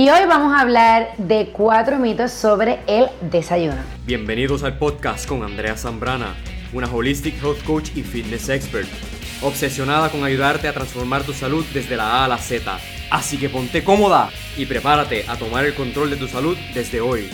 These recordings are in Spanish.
Y hoy vamos a hablar de cuatro mitos sobre el desayuno. Bienvenidos al podcast con Andrea Zambrana, una holistic health coach y fitness expert, obsesionada con ayudarte a transformar tu salud desde la A a la Z. Así que ponte cómoda y prepárate a tomar el control de tu salud desde hoy.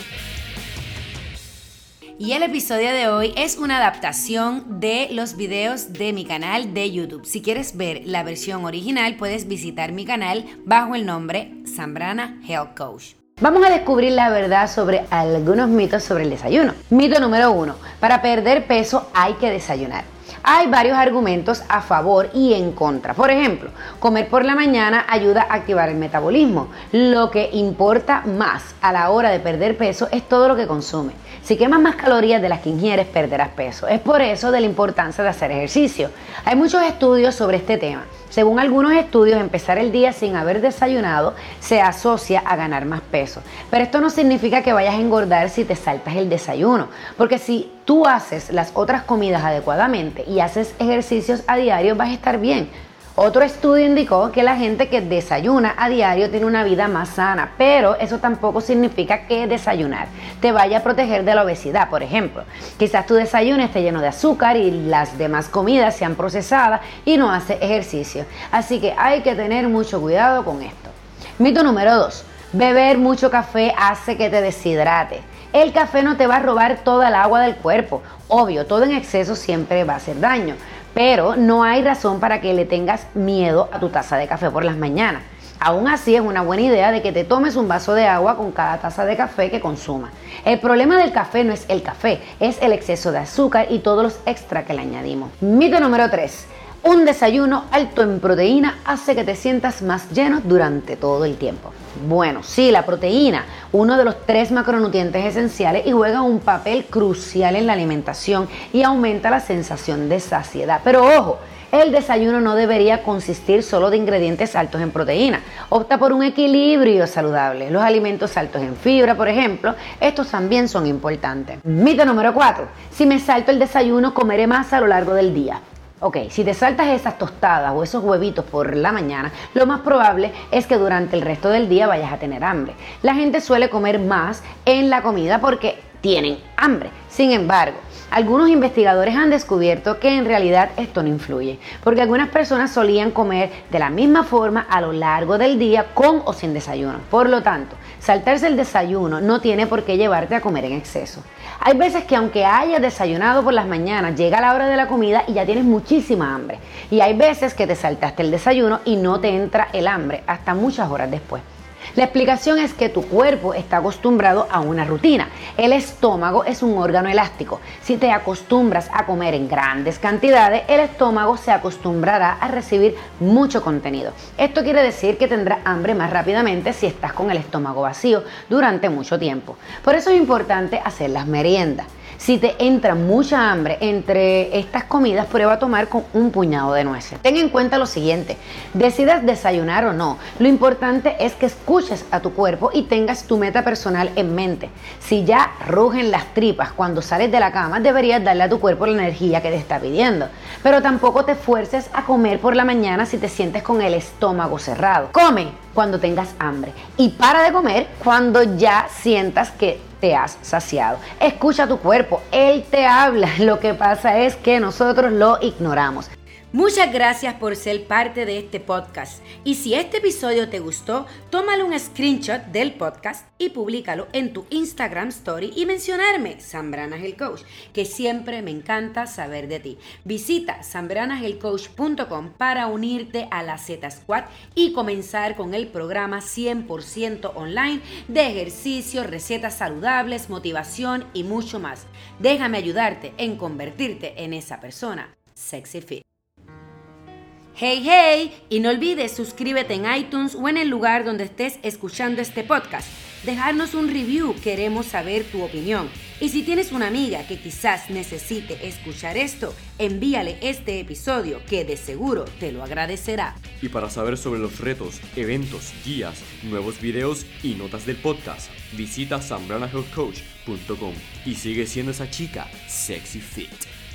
Y el episodio de hoy es una adaptación de los videos de mi canal de YouTube. Si quieres ver la versión original, puedes visitar mi canal bajo el nombre Zambrana Health Coach. Vamos a descubrir la verdad sobre algunos mitos sobre el desayuno. Mito número uno, para perder peso hay que desayunar. Hay varios argumentos a favor y en contra. Por ejemplo, comer por la mañana ayuda a activar el metabolismo. Lo que importa más a la hora de perder peso es todo lo que consume. Si quemas más calorías de las que ingieres, perderás peso. Es por eso de la importancia de hacer ejercicio. Hay muchos estudios sobre este tema. Según algunos estudios, empezar el día sin haber desayunado se asocia a ganar más peso. Pero esto no significa que vayas a engordar si te saltas el desayuno, porque si tú haces las otras comidas adecuadamente y haces ejercicios a diario, vas a estar bien. Otro estudio indicó que la gente que desayuna a diario tiene una vida más sana, pero eso tampoco significa que desayunar te vaya a proteger de la obesidad, por ejemplo. Quizás tu desayuno esté lleno de azúcar y las demás comidas sean procesadas y no hace ejercicio. Así que hay que tener mucho cuidado con esto. Mito número 2. Beber mucho café hace que te deshidrate. El café no te va a robar toda el agua del cuerpo. Obvio, todo en exceso siempre va a hacer daño pero no hay razón para que le tengas miedo a tu taza de café por las mañanas. Aún así es una buena idea de que te tomes un vaso de agua con cada taza de café que consumas. El problema del café no es el café, es el exceso de azúcar y todos los extra que le añadimos. Mito número 3. Un desayuno alto en proteína hace que te sientas más lleno durante todo el tiempo. Bueno, sí, la proteína, uno de los tres macronutrientes esenciales y juega un papel crucial en la alimentación y aumenta la sensación de saciedad. Pero ojo, el desayuno no debería consistir solo de ingredientes altos en proteína. Opta por un equilibrio saludable. Los alimentos altos en fibra, por ejemplo, estos también son importantes. Mito número 4. Si me salto el desayuno, comeré más a lo largo del día. Ok, si te saltas esas tostadas o esos huevitos por la mañana, lo más probable es que durante el resto del día vayas a tener hambre. La gente suele comer más en la comida porque tienen hambre. Sin embargo, algunos investigadores han descubierto que en realidad esto no influye, porque algunas personas solían comer de la misma forma a lo largo del día con o sin desayuno. Por lo tanto, saltarse el desayuno no tiene por qué llevarte a comer en exceso. Hay veces que aunque hayas desayunado por las mañanas, llega la hora de la comida y ya tienes muchísima hambre. Y hay veces que te saltaste el desayuno y no te entra el hambre hasta muchas horas después. La explicación es que tu cuerpo está acostumbrado a una rutina. El estómago es un órgano elástico. Si te acostumbras a comer en grandes cantidades, el estómago se acostumbrará a recibir mucho contenido. Esto quiere decir que tendrás hambre más rápidamente si estás con el estómago vacío durante mucho tiempo. Por eso es importante hacer las meriendas. Si te entra mucha hambre entre estas comidas, prueba a tomar con un puñado de nueces. Ten en cuenta lo siguiente, decidas desayunar o no, lo importante es que escuches a tu cuerpo y tengas tu meta personal en mente. Si ya rugen las tripas cuando sales de la cama, deberías darle a tu cuerpo la energía que te está pidiendo. Pero tampoco te fuerces a comer por la mañana si te sientes con el estómago cerrado. Come cuando tengas hambre y para de comer cuando ya sientas que has saciado. Escucha tu cuerpo, él te habla. Lo que pasa es que nosotros lo ignoramos. Muchas gracias por ser parte de este podcast. Y si este episodio te gustó, tómale un screenshot del podcast y públicalo en tu Instagram Story y mencionarme, Sambrana el Coach, que siempre me encanta saber de ti. Visita sambranahelcoach.com para unirte a la Z Squad y comenzar con el programa 100% online de ejercicio, recetas saludables, motivación y mucho más. Déjame ayudarte en convertirte en esa persona sexy fit. Hey, hey, y no olvides suscríbete en iTunes o en el lugar donde estés escuchando este podcast. Dejarnos un review, queremos saber tu opinión. Y si tienes una amiga que quizás necesite escuchar esto, envíale este episodio que de seguro te lo agradecerá. Y para saber sobre los retos, eventos, guías, nuevos videos y notas del podcast, visita sambranahealthcoach.com y sigue siendo esa chica sexy fit.